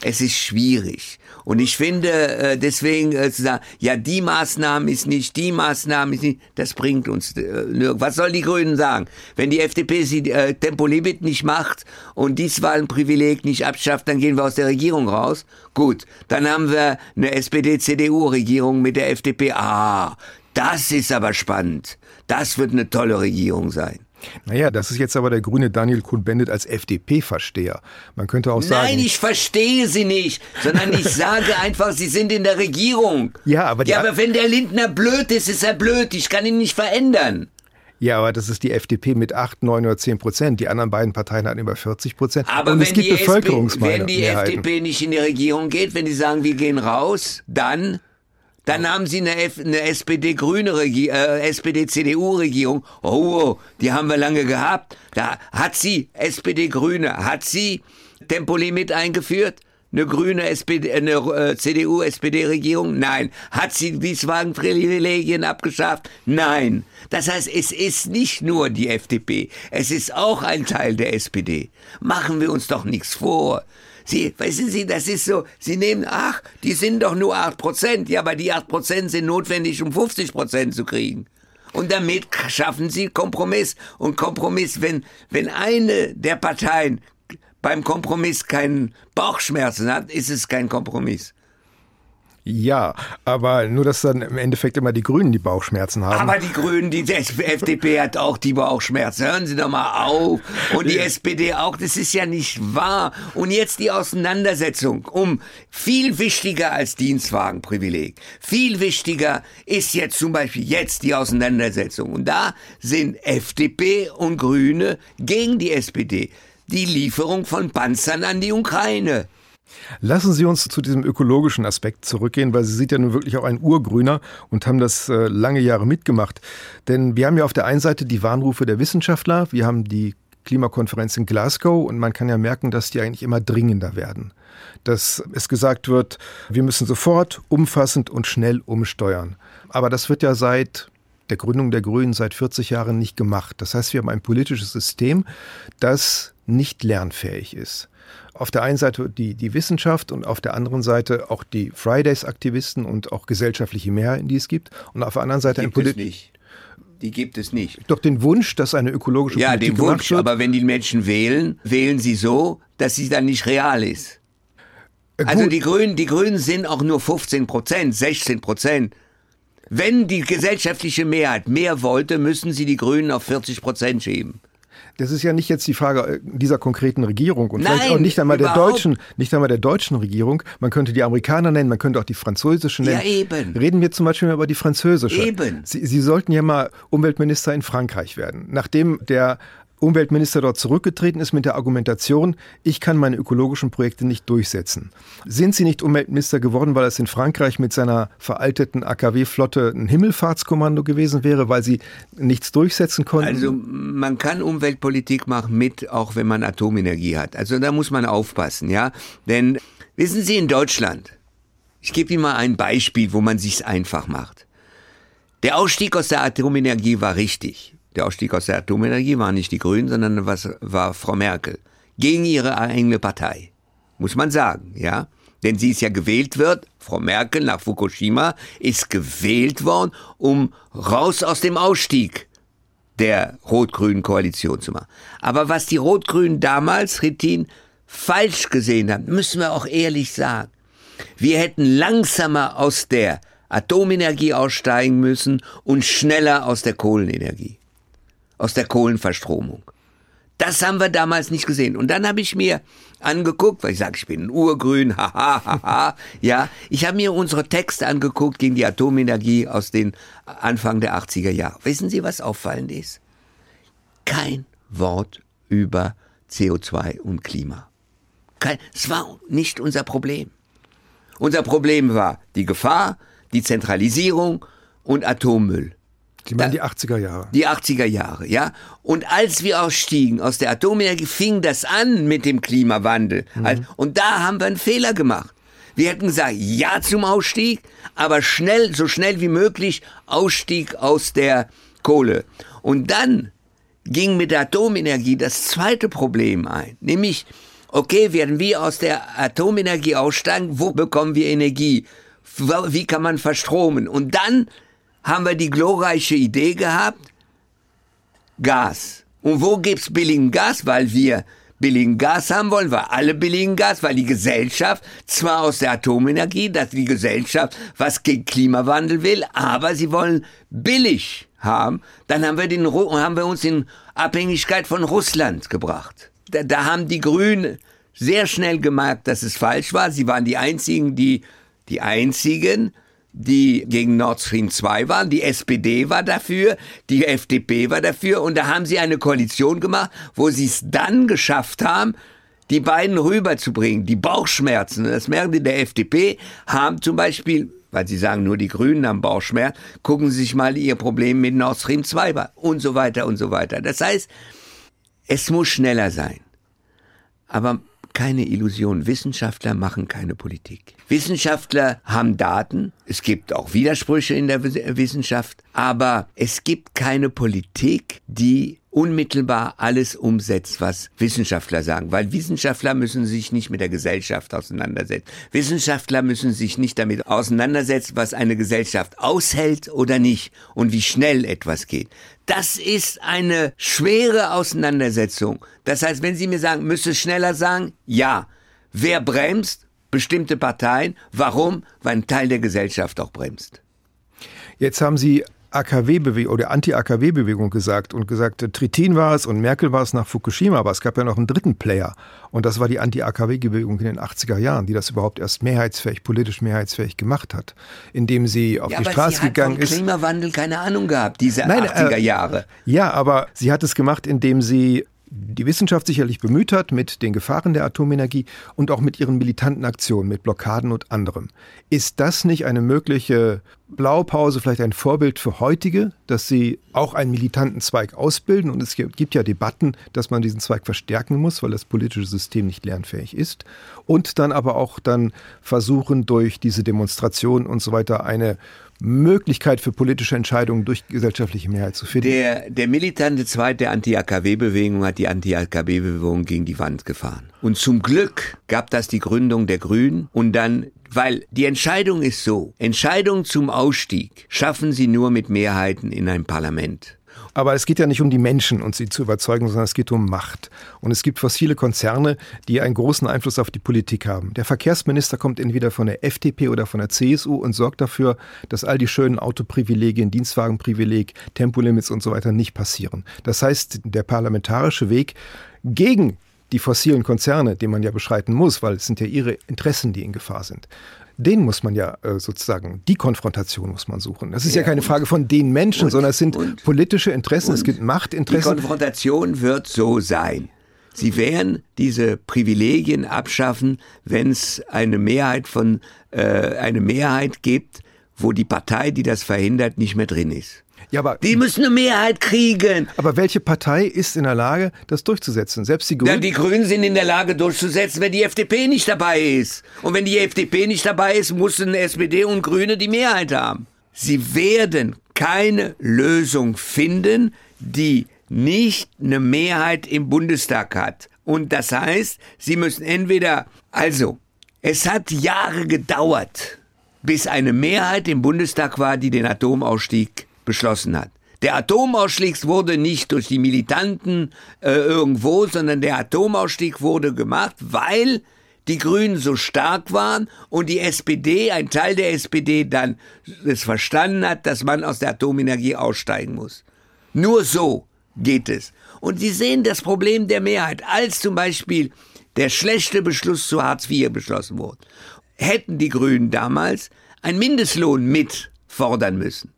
Es ist schwierig. Und ich finde, äh, deswegen äh, zu sagen, ja, die Maßnahme ist nicht, die Maßnahme ist nicht, das bringt uns äh, Was soll die Grünen sagen? Wenn die FDP sie Tempolimit nicht macht und Dienstwahlenprivileg nicht abschafft, dann gehen wir aus der Regierung raus. Gut, dann haben wir eine SPD-CDU-Regierung mit der FDP. Ah, das ist aber spannend. Das wird eine tolle Regierung sein. Naja, das ist jetzt aber der grüne Daniel Kuhn-Bendit als FDP-Versteher. Man könnte auch sagen. Nein, ich verstehe Sie nicht, sondern ich sage einfach, Sie sind in der Regierung. Ja, aber, ja, aber wenn der Lindner blöd ist, ist er blöd. Ich kann ihn nicht verändern. Ja, aber das ist die FDP mit 8, 9 oder 10 Prozent. Die anderen beiden Parteien hatten über 40 Prozent. Aber Und wenn es gibt die, Bevölkerungsmehrheiten. wenn die FDP nicht in die Regierung geht, wenn die sagen, wir gehen raus, dann dann haben sie eine, eine SPD-Grüne äh, SPD-CDU-Regierung. Oh, oh, die haben wir lange gehabt. Da hat sie SPD-Grüne, hat sie Tempolimit eingeführt? Eine grüne SPD, eine äh, CDU-SPD-Regierung? Nein. Hat sie Wieswagen-Privilegien abgeschafft? Nein. Das heißt, es ist nicht nur die FDP. Es ist auch ein Teil der SPD. Machen wir uns doch nichts vor. Sie, wissen Sie, das ist so, Sie nehmen, ach, die sind doch nur 8 Prozent. Ja, aber die 8 Prozent sind notwendig, um 50 Prozent zu kriegen. Und damit schaffen Sie Kompromiss. Und Kompromiss, wenn, wenn eine der Parteien beim Kompromiss keinen Bauchschmerzen hat, ist es kein Kompromiss. Ja, aber nur, dass dann im Endeffekt immer die Grünen die Bauchschmerzen haben. Aber die Grünen, die FDP hat auch die Bauchschmerzen. Hören Sie doch mal auf. Und die SPD auch. Das ist ja nicht wahr. Und jetzt die Auseinandersetzung um viel wichtiger als Dienstwagenprivileg. Viel wichtiger ist jetzt zum Beispiel jetzt die Auseinandersetzung. Und da sind FDP und Grüne gegen die SPD. Die Lieferung von Panzern an die Ukraine. Lassen Sie uns zu diesem ökologischen Aspekt zurückgehen, weil Sie sind ja nun wirklich auch ein Urgrüner und haben das äh, lange Jahre mitgemacht. Denn wir haben ja auf der einen Seite die Warnrufe der Wissenschaftler, wir haben die Klimakonferenz in Glasgow und man kann ja merken, dass die eigentlich immer dringender werden. Dass es gesagt wird, wir müssen sofort, umfassend und schnell umsteuern. Aber das wird ja seit der Gründung der Grünen seit 40 Jahren nicht gemacht. Das heißt, wir haben ein politisches System, das nicht lernfähig ist auf der einen Seite die, die Wissenschaft und auf der anderen Seite auch die Fridays-Aktivisten und auch gesellschaftliche Mehrheiten, die es gibt. Und auf der anderen Seite ein Politik. Die gibt es nicht. Doch den Wunsch, dass eine ökologische ja, Politik den Wunsch, wird. aber wenn die Menschen wählen, wählen sie so, dass sie dann nicht real ist. Äh, also die Grünen, die Grünen sind auch nur 15 Prozent, 16 Prozent. Wenn die gesellschaftliche Mehrheit mehr wollte, müssen sie die Grünen auf 40 Prozent schieben. Das ist ja nicht jetzt die Frage äh, dieser konkreten Regierung und Nein, vielleicht auch nicht einmal der deutschen, nicht einmal der deutschen Regierung. Man könnte die Amerikaner nennen, man könnte auch die französische nennen. Ja, eben. Reden wir zum Beispiel über die französische. Eben. Sie, Sie sollten ja mal Umweltminister in Frankreich werden. Nachdem der Umweltminister dort zurückgetreten ist mit der Argumentation, ich kann meine ökologischen Projekte nicht durchsetzen. Sind Sie nicht Umweltminister geworden, weil es in Frankreich mit seiner veralteten AKW-Flotte ein Himmelfahrtskommando gewesen wäre, weil Sie nichts durchsetzen konnten? Also man kann Umweltpolitik machen mit, auch wenn man Atomenergie hat. Also da muss man aufpassen, ja. Denn wissen Sie in Deutschland, ich gebe Ihnen mal ein Beispiel, wo man sich's einfach macht. Der Ausstieg aus der Atomenergie war richtig. Der Ausstieg aus der Atomenergie war nicht die Grünen, sondern was war Frau Merkel. Gegen ihre eigene Partei. Muss man sagen, ja. Denn sie ist ja gewählt wird, Frau Merkel nach Fukushima ist gewählt worden, um raus aus dem Ausstieg der rot-grünen Koalition zu machen. Aber was die Rot-Grünen damals, Rittin, falsch gesehen haben, müssen wir auch ehrlich sagen. Wir hätten langsamer aus der Atomenergie aussteigen müssen und schneller aus der Kohlenenergie aus der Kohlenverstromung. Das haben wir damals nicht gesehen. Und dann habe ich mir angeguckt, weil ich sage, ich bin ein Urgrün, haha, haha, ja. Ich habe mir unsere Texte angeguckt gegen die Atomenergie aus den Anfang der 80er Jahre. Wissen Sie, was auffallend ist? Kein Wort über CO2 und Klima. Es war nicht unser Problem. Unser Problem war die Gefahr, die Zentralisierung und Atommüll. Sie meinen die 80er Jahre. Die 80er Jahre, ja. Und als wir ausstiegen aus der Atomenergie, fing das an mit dem Klimawandel. Mhm. Und da haben wir einen Fehler gemacht. Wir hätten gesagt, ja zum Ausstieg, aber schnell, so schnell wie möglich Ausstieg aus der Kohle. Und dann ging mit der Atomenergie das zweite Problem ein, nämlich, okay, werden wir aus der Atomenergie aussteigen, wo bekommen wir Energie? Wie kann man verstromen? Und dann haben wir die glorreiche Idee gehabt, Gas. Und wo gibt's billigen Gas? Weil wir billigen Gas haben wollen, weil alle billigen Gas, weil die Gesellschaft zwar aus der Atomenergie, dass die Gesellschaft was gegen Klimawandel will, aber sie wollen billig haben. Dann haben wir, den, haben wir uns in Abhängigkeit von Russland gebracht. Da, da haben die Grünen sehr schnell gemerkt, dass es falsch war. Sie waren die einzigen, die, die einzigen, die gegen Nord Stream 2 waren. Die SPD war dafür, die FDP war dafür und da haben sie eine Koalition gemacht, wo sie es dann geschafft haben, die beiden rüberzubringen. Die Bauchschmerzen, das merken die der FDP, haben zum Beispiel, weil sie sagen, nur die Grünen haben Bauchschmerzen, gucken Sie sich mal ihr Problem mit Nord Stream 2 an und so weiter und so weiter. Das heißt, es muss schneller sein. Aber keine Illusion. Wissenschaftler machen keine Politik. Wissenschaftler haben Daten. Es gibt auch Widersprüche in der Wissenschaft. Aber es gibt keine Politik, die unmittelbar alles umsetzt, was Wissenschaftler sagen, weil Wissenschaftler müssen sich nicht mit der Gesellschaft auseinandersetzen. Wissenschaftler müssen sich nicht damit auseinandersetzen, was eine Gesellschaft aushält oder nicht und wie schnell etwas geht. Das ist eine schwere Auseinandersetzung. Das heißt, wenn Sie mir sagen, müsste schneller sagen, ja. Wer bremst? Bestimmte Parteien. Warum? Weil ein Teil der Gesellschaft auch bremst. Jetzt haben Sie AKW-Bewegung oder Anti-AKW-Bewegung gesagt und gesagt, Tritin war es und Merkel war es nach Fukushima, aber es gab ja noch einen dritten Player und das war die Anti-AKW-Bewegung in den 80er Jahren, die das überhaupt erst mehrheitsfähig, politisch mehrheitsfähig gemacht hat, indem sie auf ja, die Straße gegangen ist. Klimawandel keine Ahnung gehabt, diese Nein, 80er äh, Jahre. Ja, aber sie hat es gemacht, indem sie die Wissenschaft sicherlich bemüht hat mit den Gefahren der Atomenergie und auch mit ihren militanten Aktionen, mit Blockaden und anderem. Ist das nicht eine mögliche Blaupause, vielleicht ein Vorbild für heutige, dass sie auch einen militanten Zweig ausbilden? Und es gibt ja Debatten, dass man diesen Zweig verstärken muss, weil das politische System nicht lernfähig ist. Und dann aber auch dann versuchen, durch diese Demonstrationen und so weiter eine Möglichkeit für politische Entscheidungen durch gesellschaftliche Mehrheit zu finden. Der, der militante Zweig der Anti-AKW-Bewegung hat die Anti-AKW-Bewegung gegen die Wand gefahren. Und zum Glück gab das die Gründung der Grünen und dann weil die Entscheidung ist so, Entscheidungen zum Ausstieg schaffen sie nur mit Mehrheiten in einem Parlament. Aber es geht ja nicht um die Menschen und sie zu überzeugen, sondern es geht um Macht. Und es gibt fossile Konzerne, die einen großen Einfluss auf die Politik haben. Der Verkehrsminister kommt entweder von der FDP oder von der CSU und sorgt dafür, dass all die schönen Autoprivilegien, Dienstwagenprivileg, Tempolimits und so weiter nicht passieren. Das heißt, der parlamentarische Weg gegen die fossilen Konzerne, den man ja beschreiten muss, weil es sind ja ihre Interessen, die in Gefahr sind den muss man ja äh, sozusagen, die Konfrontation muss man suchen. Das ist ja, ja keine Frage von den Menschen, und, sondern es sind und, politische Interessen, es gibt Machtinteressen. Die Konfrontation wird so sein. Sie werden diese Privilegien abschaffen, wenn es eine Mehrheit von äh, eine Mehrheit gibt, wo die Partei, die das verhindert, nicht mehr drin ist. Ja, aber, die müssen eine Mehrheit kriegen. Aber welche Partei ist in der Lage, das durchzusetzen? Selbst die Grünen? Ja, die Grünen sind in der Lage durchzusetzen, wenn die FDP nicht dabei ist. Und wenn die FDP nicht dabei ist, müssen SPD und Grüne die Mehrheit haben. Sie werden keine Lösung finden, die nicht eine Mehrheit im Bundestag hat. Und das heißt, sie müssen entweder, also, es hat Jahre gedauert, bis eine Mehrheit im Bundestag war, die den Atomausstieg beschlossen hat. Der Atomausstieg wurde nicht durch die Militanten äh, irgendwo, sondern der Atomausstieg wurde gemacht, weil die Grünen so stark waren und die SPD, ein Teil der SPD dann es verstanden hat, dass man aus der Atomenergie aussteigen muss. Nur so geht es. Und Sie sehen das Problem der Mehrheit, als zum Beispiel der schlechte Beschluss zu Hartz IV beschlossen wurde. Hätten die Grünen damals einen Mindestlohn mitfordern müssen.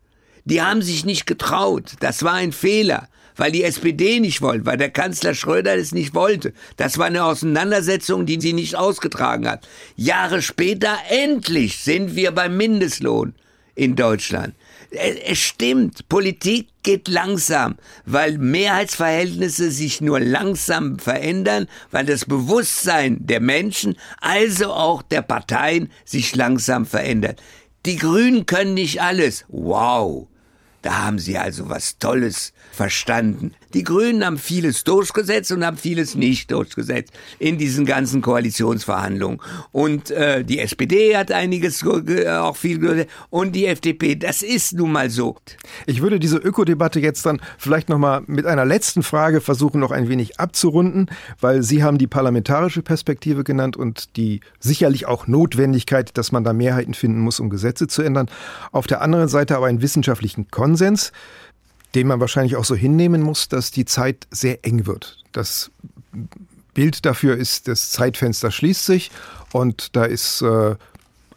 Die haben sich nicht getraut. Das war ein Fehler weil die SPD nicht wollte, weil der Kanzler Schröder es nicht wollte. Das war eine Auseinandersetzung, die sie nicht ausgetragen hat. Jahre später endlich sind wir beim Mindestlohn in Deutschland. Es stimmt, Politik geht langsam, weil Mehrheitsverhältnisse sich nur langsam verändern, weil das Bewusstsein der Menschen, also auch der Parteien, sich langsam verändert. Die Grünen können nicht alles. Wow. Da haben sie also was Tolles verstanden. Die Grünen haben vieles durchgesetzt und haben vieles nicht durchgesetzt in diesen ganzen Koalitionsverhandlungen. Und äh, die SPD hat einiges auch viel und die FDP. Das ist nun mal so. Ich würde diese Ökodebatte jetzt dann vielleicht noch mal mit einer letzten Frage versuchen, noch ein wenig abzurunden, weil Sie haben die parlamentarische Perspektive genannt und die sicherlich auch Notwendigkeit, dass man da Mehrheiten finden muss, um Gesetze zu ändern. Auf der anderen Seite aber einen wissenschaftlichen Konsens den man wahrscheinlich auch so hinnehmen muss, dass die Zeit sehr eng wird. Das Bild dafür ist, das Zeitfenster schließt sich und da ist äh,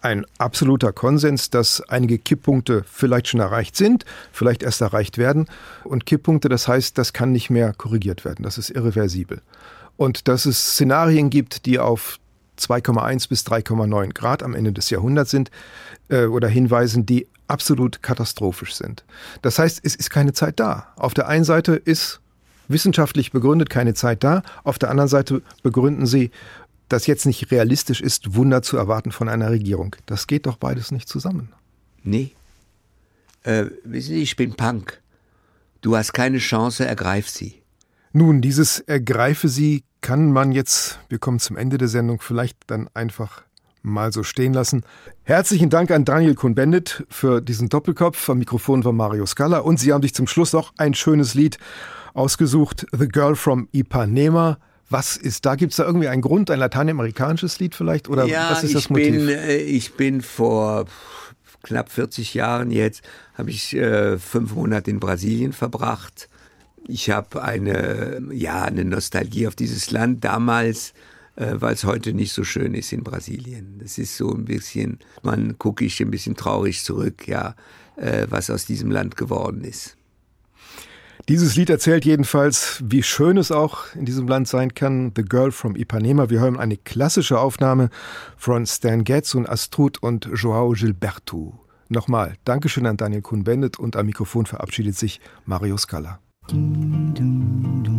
ein absoluter Konsens, dass einige Kipppunkte vielleicht schon erreicht sind, vielleicht erst erreicht werden. Und Kipppunkte, das heißt, das kann nicht mehr korrigiert werden. Das ist irreversibel. Und dass es Szenarien gibt, die auf 2,1 bis 3,9 Grad am Ende des Jahrhunderts sind äh, oder hinweisen, die absolut katastrophisch sind. Das heißt, es ist keine Zeit da. Auf der einen Seite ist wissenschaftlich begründet keine Zeit da, auf der anderen Seite begründen sie, dass jetzt nicht realistisch ist, Wunder zu erwarten von einer Regierung. Das geht doch beides nicht zusammen. Nee. Äh, wissen Sie, ich bin Punk. Du hast keine Chance, ergreif sie. Nun, dieses Ergreife sie kann man jetzt, wir kommen zum Ende der Sendung, vielleicht dann einfach mal so stehen lassen. Herzlichen Dank an Daniel Kuhn-Bendit für diesen Doppelkopf. Am Mikrofon war Mario Scala. Und Sie haben sich zum Schluss noch ein schönes Lied ausgesucht. The Girl from Ipanema. Was ist da? Gibt es da irgendwie einen Grund, ein lateinamerikanisches Lied vielleicht? Oder ja, was ist das ich Motiv? Bin, äh, ich bin vor knapp 40 Jahren jetzt, habe ich äh, fünf Monate in Brasilien verbracht. Ich habe eine, ja, eine Nostalgie auf dieses Land. Damals weil es heute nicht so schön ist in Brasilien. Das ist so ein bisschen, man gucke ich ein bisschen traurig zurück, ja, äh, was aus diesem Land geworden ist. Dieses Lied erzählt jedenfalls, wie schön es auch in diesem Land sein kann. The Girl from Ipanema. Wir hören eine klassische Aufnahme von Stan Getz und Astrud und Joao Gilberto. Nochmal, Dankeschön an Daniel Kuhn-Bendit und am Mikrofon verabschiedet sich Mario Scala. Ding, dum, dum,